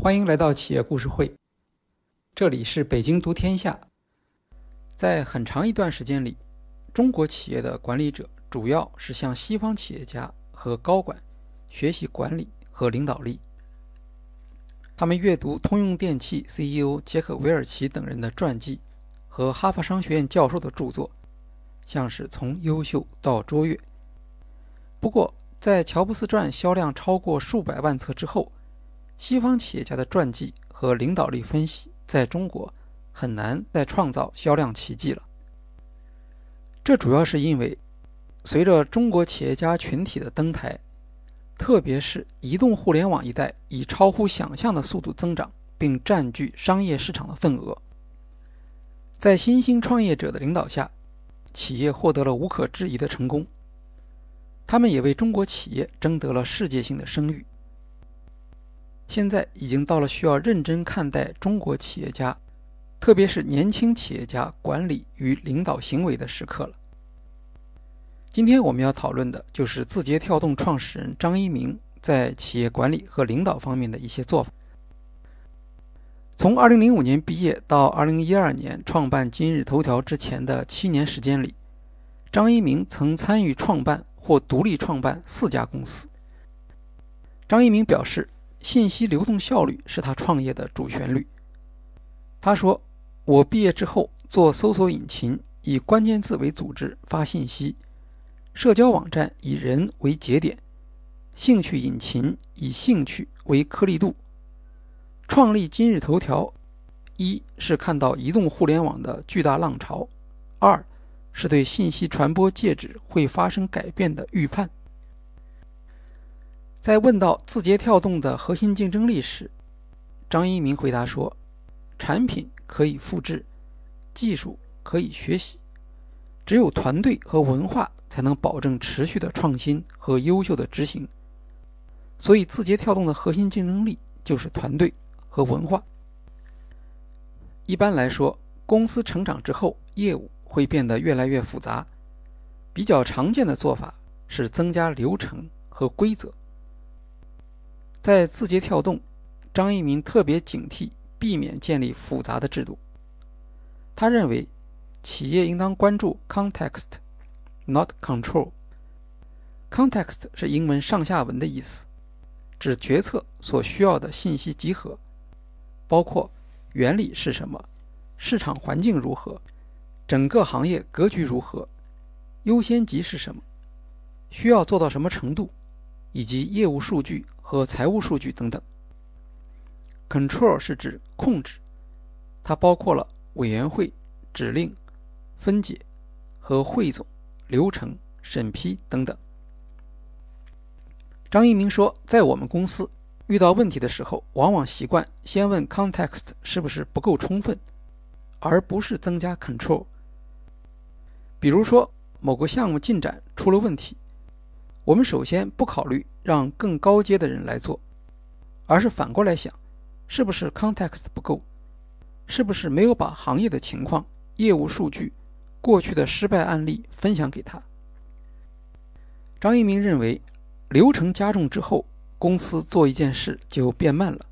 欢迎来到企业故事会，这里是北京读天下。在很长一段时间里，中国企业的管理者主要是向西方企业家和高管学习管理和领导力。他们阅读通用电气 CEO 杰克韦尔奇等人的传记和哈佛商学院教授的著作，像是从优秀到卓越。不过，在乔布斯传销量超过数百万册之后，西方企业家的传记和领导力分析，在中国很难再创造销量奇迹了。这主要是因为，随着中国企业家群体的登台，特别是移动互联网一代以超乎想象的速度增长，并占据商业市场的份额，在新兴创业者的领导下，企业获得了无可置疑的成功。他们也为中国企业争得了世界性的声誉。现在已经到了需要认真看待中国企业家，特别是年轻企业家管理与领导行为的时刻了。今天我们要讨论的就是字节跳动创始人张一鸣在企业管理和领导方面的一些做法。从2005年毕业到2012年创办今日头条之前的七年时间里，张一鸣曾参与创办或独立创办四家公司。张一鸣表示。信息流动效率是他创业的主旋律。他说：“我毕业之后做搜索引擎，以关键字为组织发信息；社交网站以人为节点；兴趣引擎以兴趣为颗粒度。创立今日头条，一是看到移动互联网的巨大浪潮；二是对信息传播介质会发生改变的预判。”在问到字节跳动的核心竞争力时，张一鸣回答说：“产品可以复制，技术可以学习，只有团队和文化才能保证持续的创新和优秀的执行。所以，字节跳动的核心竞争力就是团队和文化。一般来说，公司成长之后，业务会变得越来越复杂。比较常见的做法是增加流程和规则。”在字节跳动，张一鸣特别警惕，避免建立复杂的制度。他认为，企业应当关注 context，not control。context 是英文上下文的意思，指决策所需要的信息集合，包括原理是什么、市场环境如何、整个行业格局如何、优先级是什么、需要做到什么程度，以及业务数据。和财务数据等等。Control 是指控制，它包括了委员会、指令、分解和汇总、流程、审批等等。张一鸣说，在我们公司遇到问题的时候，往往习惯先问 context 是不是不够充分，而不是增加 control。比如说，某个项目进展出了问题。我们首先不考虑让更高阶的人来做，而是反过来想，是不是 context 不够，是不是没有把行业的情况、业务数据、过去的失败案例分享给他。张一鸣认为，流程加重之后，公司做一件事就变慢了，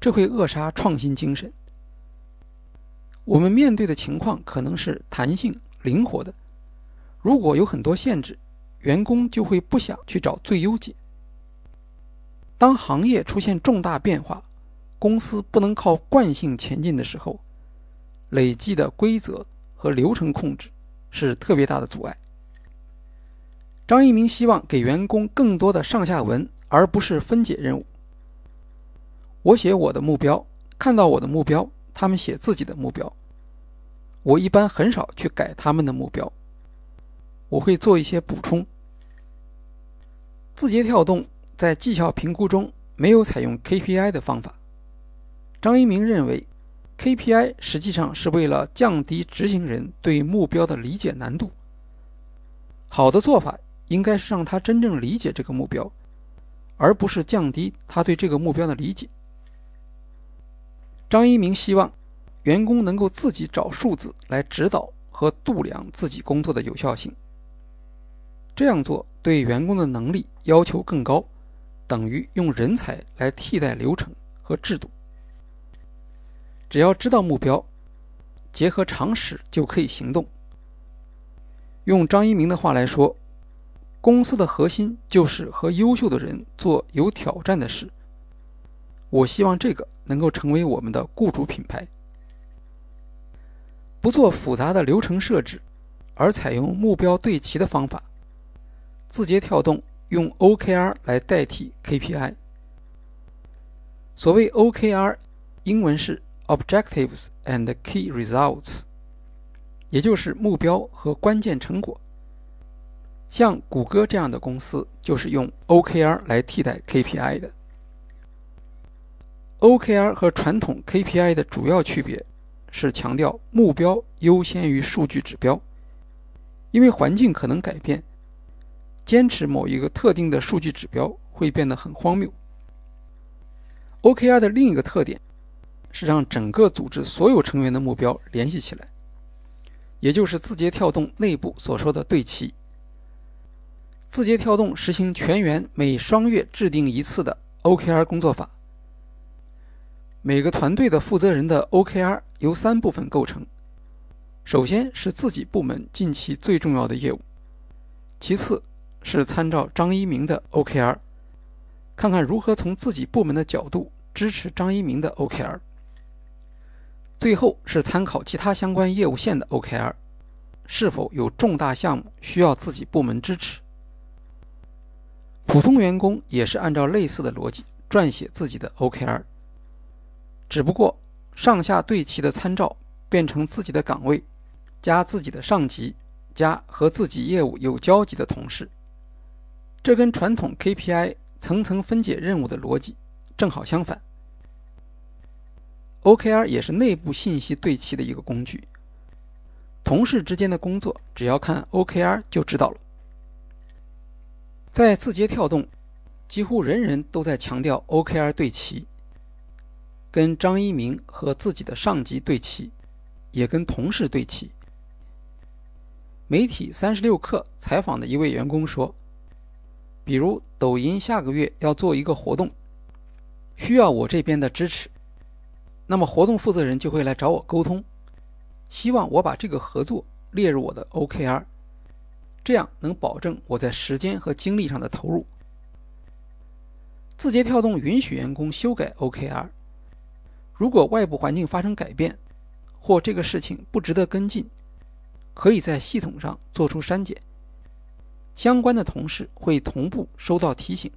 这会扼杀创新精神。我们面对的情况可能是弹性、灵活的，如果有很多限制。员工就会不想去找最优解。当行业出现重大变化，公司不能靠惯性前进的时候，累计的规则和流程控制是特别大的阻碍。张一鸣希望给员工更多的上下文，而不是分解任务。我写我的目标，看到我的目标，他们写自己的目标。我一般很少去改他们的目标。我会做一些补充。字节跳动在绩效评估中没有采用 KPI 的方法。张一鸣认为，KPI 实际上是为了降低执行人对目标的理解难度。好的做法应该是让他真正理解这个目标，而不是降低他对这个目标的理解。张一鸣希望员工能够自己找数字来指导和度量自己工作的有效性。这样做对员工的能力要求更高，等于用人才来替代流程和制度。只要知道目标，结合常识就可以行动。用张一鸣的话来说，公司的核心就是和优秀的人做有挑战的事。我希望这个能够成为我们的雇主品牌。不做复杂的流程设置，而采用目标对齐的方法。字节跳动用 OKR 来代替 KPI。所谓 OKR，英文是 Objectives and Key Results，也就是目标和关键成果。像谷歌这样的公司就是用 OKR 来替代 KPI 的。OKR 和传统 KPI 的主要区别是强调目标优先于数据指标，因为环境可能改变，坚持某一个特定的数据指标会变得很荒谬。OKR 的另一个特点是让整个组织所有成员的目标联系起来，也就是字节跳动内部所说的对齐。字节跳动实行全员每双月制定一次的 OKR 工作法。每个团队的负责人的 OKR 由三部分构成：首先是自己部门近期最重要的业务；其次是参照张一鸣的 OKR，看看如何从自己部门的角度支持张一鸣的 OKR；最后是参考其他相关业务线的 OKR，是否有重大项目需要自己部门支持。普通员工也是按照类似的逻辑撰写自己的 OKR，只不过上下对齐的参照变成自己的岗位加自己的上级加和自己业务有交集的同事，这跟传统 KPI 层层分解任务的逻辑正好相反。OKR 也是内部信息对齐的一个工具，同事之间的工作只要看 OKR 就知道了。在字节跳动，几乎人人都在强调 OKR 对齐，跟张一鸣和自己的上级对齐，也跟同事对齐。媒体三十六氪采访的一位员工说：“比如抖音下个月要做一个活动，需要我这边的支持，那么活动负责人就会来找我沟通，希望我把这个合作列入我的 OKR。”这样能保证我在时间和精力上的投入。字节跳动允许员工修改 OKR，如果外部环境发生改变，或这个事情不值得跟进，可以在系统上做出删减。相关的同事会同步收到提醒，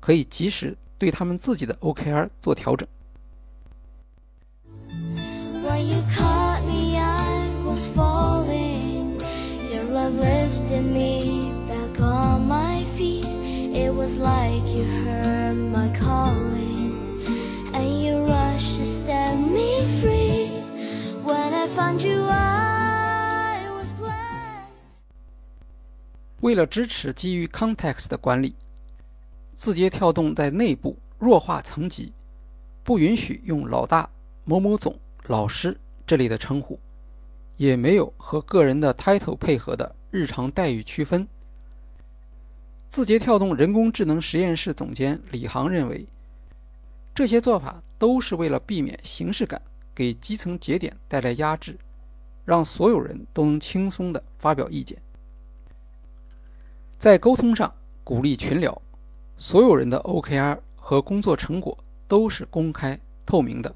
可以及时对他们自己的 OKR 做调整。为了支持基于 context 的管理，字节跳动在内部弱化层级，不允许用老大、某某总、老师这类的称呼，也没有和个人的 title 配合的日常待遇区分。字节跳动人工智能实验室总监李航认为，这些做法都是为了避免形式感，给基层节点带来压制，让所有人都能轻松地发表意见。在沟通上，鼓励群聊，所有人的 OKR 和工作成果都是公开透明的。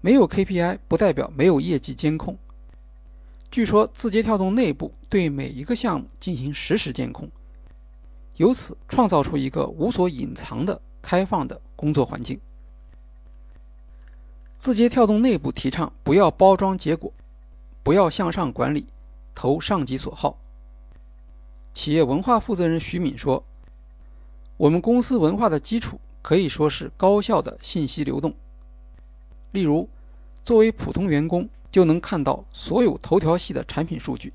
没有 KPI 不代表没有业绩监控。据说字节跳动内部对每一个项目进行实时监控，由此创造出一个无所隐藏的开放的工作环境。字节跳动内部提倡不要包装结果，不要向上管理，投上级所好。企业文化负责人徐敏说：“我们公司文化的基础可以说是高效的信息流动。例如，作为普通员工。”就能看到所有头条系的产品数据，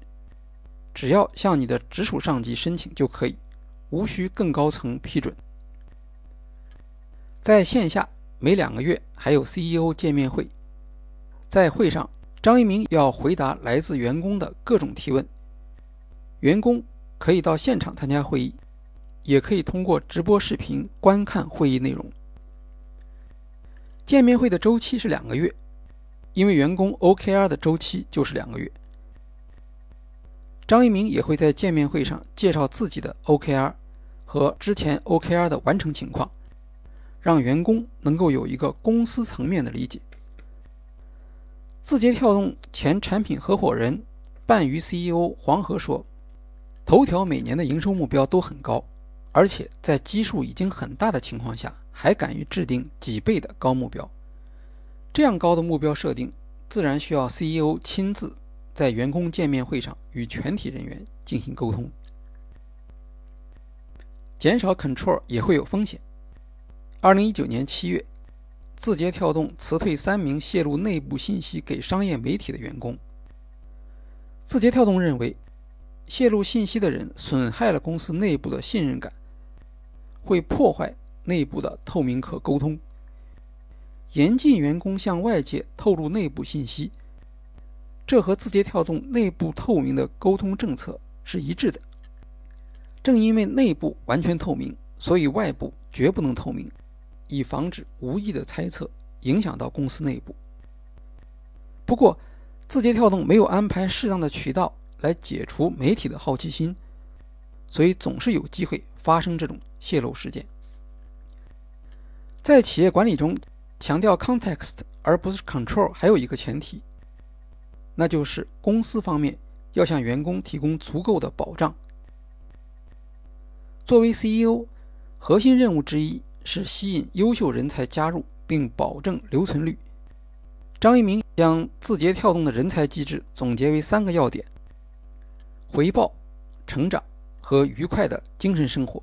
只要向你的直属上级申请就可以，无需更高层批准。在线下每两个月还有 CEO 见面会，在会上张一鸣要回答来自员工的各种提问，员工可以到现场参加会议，也可以通过直播视频观看会议内容。见面会的周期是两个月，因为员工 OKR 的周期就是两个月。张一鸣也会在见面会上介绍自己的 OKR 和之前 OKR 的完成情况，让员工能够有一个公司层面的理解。字节跳动前产品合伙人、半鱼 CEO 黄河说：“头条每年的营收目标都很高，而且在基数已经很大的情况下，还敢于制定几倍的高目标。这样高的目标设定，自然需要 CEO 亲自在员工见面会上与全体人员进行沟通。减少 control 也会有风险。二零一九年七月。”字节跳动辞退三名泄露内部信息给商业媒体的员工。字节跳动认为，泄露信息的人损害了公司内部的信任感，会破坏内部的透明可沟通。严禁员工向外界透露内部信息，这和字节跳动内部透明的沟通政策是一致的。正因为内部完全透明，所以外部绝不能透明。以防止无意的猜测影响到公司内部。不过，字节跳动没有安排适当的渠道来解除媒体的好奇心，所以总是有机会发生这种泄露事件。在企业管理中，强调 context 而不是 control，还有一个前提，那就是公司方面要向员工提供足够的保障。作为 CEO，核心任务之一。是吸引优秀人才加入并保证留存率。张一鸣将字节跳动的人才机制总结为三个要点：回报、成长和愉快的精神生活。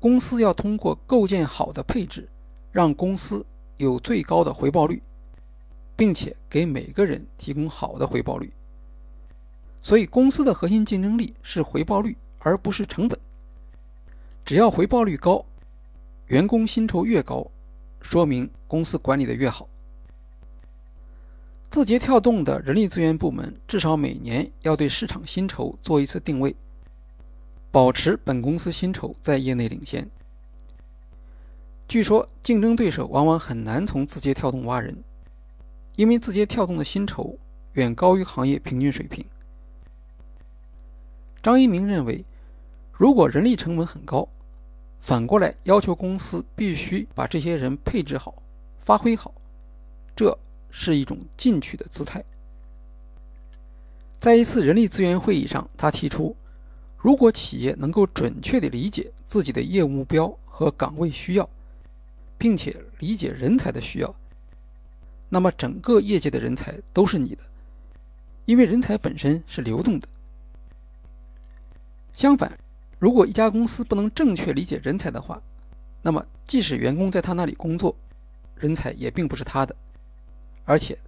公司要通过构建好的配置，让公司有最高的回报率，并且给每个人提供好的回报率。所以，公司的核心竞争力是回报率，而不是成本。只要回报率高，员工薪酬越高，说明公司管理的越好。字节跳动的人力资源部门至少每年要对市场薪酬做一次定位，保持本公司薪酬在业内领先。据说竞争对手往往很难从字节跳动挖人，因为字节跳动的薪酬远高于行业平均水平。张一鸣认为。如果人力成本很高，反过来要求公司必须把这些人配置好、发挥好，这是一种进取的姿态。在一次人力资源会议上，他提出，如果企业能够准确地理解自己的业务目标和岗位需要，并且理解人才的需要，那么整个业界的人才都是你的，因为人才本身是流动的。相反，如果一家公司不能正确理解人才的话，那么即使员工在他那里工作，人才也并不是他的，而且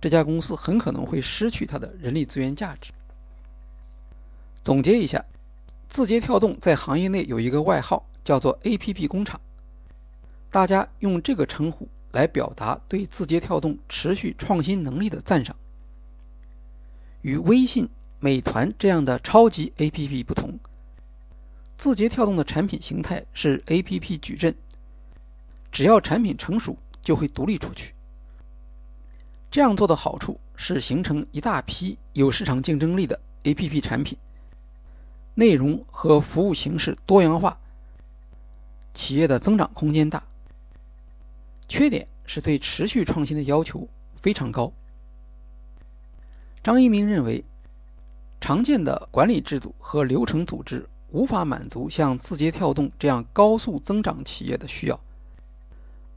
这家公司很可能会失去它的人力资源价值。总结一下，字节跳动在行业内有一个外号叫做 “APP 工厂”，大家用这个称呼来表达对字节跳动持续创新能力的赞赏。与微信、美团这样的超级 APP 不同。字节跳动的产品形态是 A.P.P 矩阵，只要产品成熟，就会独立出去。这样做的好处是形成一大批有市场竞争力的 A.P.P 产品，内容和服务形式多样化，企业的增长空间大。缺点是对持续创新的要求非常高。张一鸣认为，常见的管理制度和流程组织。无法满足像字节跳动这样高速增长企业的需要，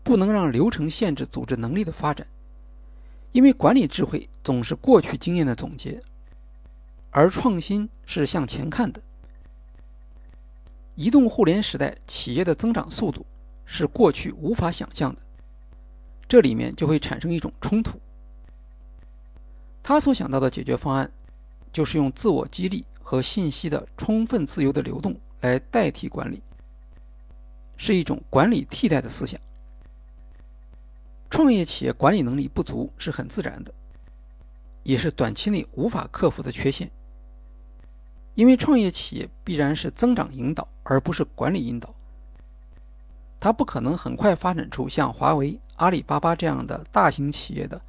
不能让流程限制组织能力的发展，因为管理智慧总是过去经验的总结，而创新是向前看的。移动互联时代企业的增长速度是过去无法想象的，这里面就会产生一种冲突。他所想到的解决方案，就是用自我激励。和信息的充分自由的流动来代替管理，是一种管理替代的思想。创业企业管理能力不足是很自然的，也是短期内无法克服的缺陷。因为创业企业必然是增长引导，而不是管理引导。它不可能很快发展出像华为、阿里巴巴这样的大型企业的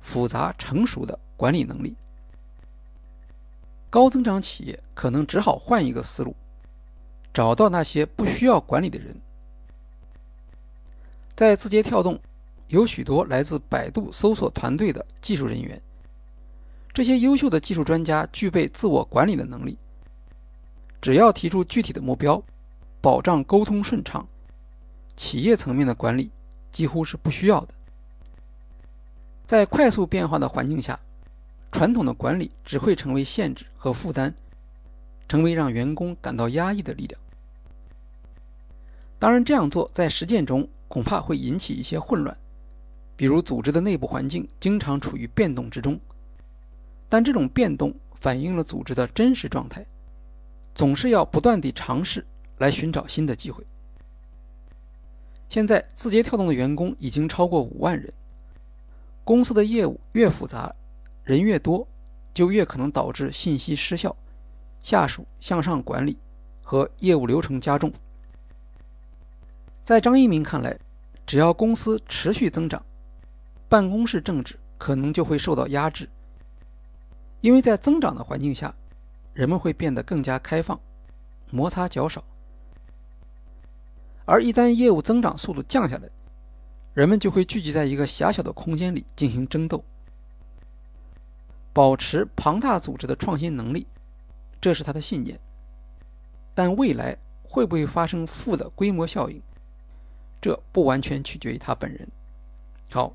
复杂成熟的管理能力。高增长企业可能只好换一个思路，找到那些不需要管理的人。在字节跳动，有许多来自百度搜索团队的技术人员。这些优秀的技术专家具备自我管理的能力。只要提出具体的目标，保障沟通顺畅，企业层面的管理几乎是不需要的。在快速变化的环境下，传统的管理只会成为限制和负担，成为让员工感到压抑的力量。当然，这样做在实践中恐怕会引起一些混乱，比如组织的内部环境经常处于变动之中。但这种变动反映了组织的真实状态，总是要不断地尝试来寻找新的机会。现在，字节跳动的员工已经超过五万人。公司的业务越复杂，人越多，就越可能导致信息失效、下属向上管理和业务流程加重。在张一鸣看来，只要公司持续增长，办公室政治可能就会受到压制。因为在增长的环境下，人们会变得更加开放，摩擦较少；而一旦业务增长速度降下来，人们就会聚集在一个狭小的空间里进行争斗。保持庞大组织的创新能力，这是他的信念。但未来会不会发生负的规模效应，这不完全取决于他本人。好，